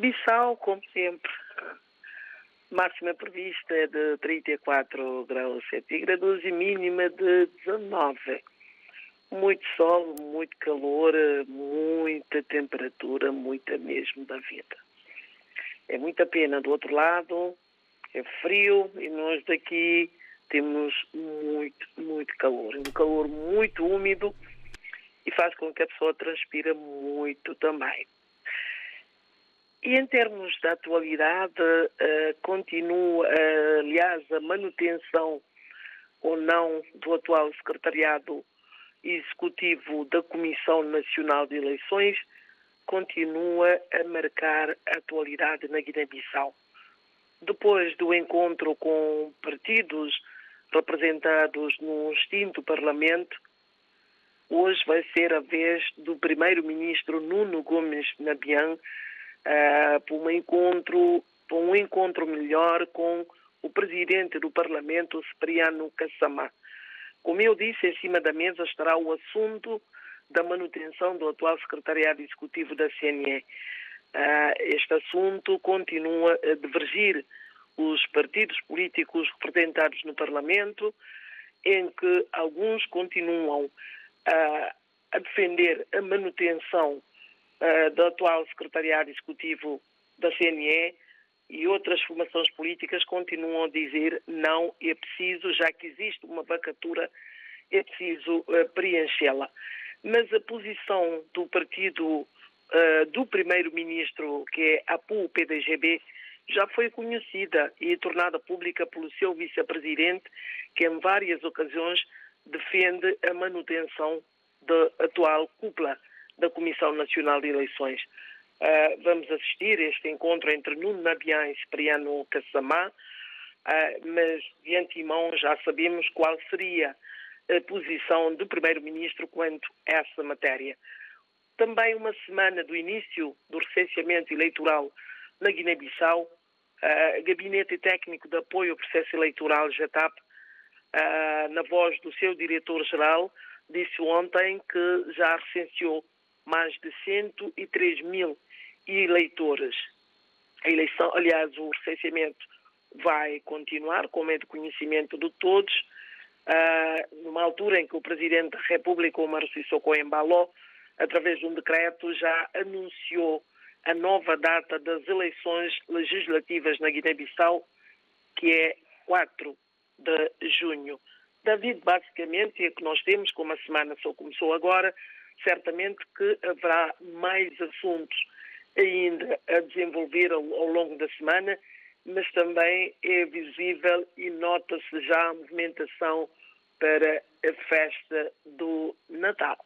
Bissau, como sempre, máxima prevista é de 34 graus centígrados e mínima de 19. Muito sol, muito calor, muita temperatura, muita mesmo da vida. É muita pena do outro lado, é frio e nós daqui temos muito, muito calor. Um calor muito úmido e faz com que a pessoa transpira muito também. E em termos da atualidade, uh, continua, uh, aliás, a manutenção ou não do atual secretariado executivo da Comissão Nacional de Eleições continua a marcar a atualidade na Guiné-Bissau. Depois do encontro com partidos representados no extinto Parlamento, hoje vai ser a vez do primeiro-ministro Nuno Gomes Nabian uh, para um encontro para um encontro melhor com o presidente do Parlamento, Cipriano Kassamá. Como eu disse, em cima da mesa estará o assunto da manutenção do atual secretariado executivo da CNE. Uh, ah, este assunto continua a divergir os partidos políticos representados no Parlamento, em que alguns continuam uh, a defender a manutenção uh, do atual secretariado executivo da CNE e outras formações políticas continuam a dizer não, é preciso, já que existe uma vacatura, é preciso uh, preenchê-la. Mas a posição do partido uh, do primeiro-ministro, que é a PU-PDGB, já foi conhecida e tornada pública pelo seu vice-presidente, que em várias ocasiões defende a manutenção da atual cúpula da Comissão Nacional de Eleições. Uh, vamos assistir a este encontro entre Nuno Nabian e Cipriano Cassamá, uh, mas de antemão já sabemos qual seria a posição do Primeiro-Ministro quanto a essa matéria. Também uma semana do início do recenseamento eleitoral na Guiné-Bissau, uh, Gabinete Técnico de Apoio ao Processo Eleitoral, JATAP, na voz do seu diretor-geral, disse ontem que já recenseou mais de 103 mil eleitores. A eleição, aliás, o recenseamento vai continuar, como é de conhecimento de todos, uh, numa altura em que o Presidente da República, Omar Sissoko Embaló, através de um decreto, já anunciou a nova data das eleições legislativas na Guiné-Bissau, que é 4 de junho. David, basicamente, é que nós temos, como a semana só começou agora, certamente que haverá mais assuntos ainda a desenvolver ao, ao longo da semana, mas também é visível e nota-se já a movimentação para a festa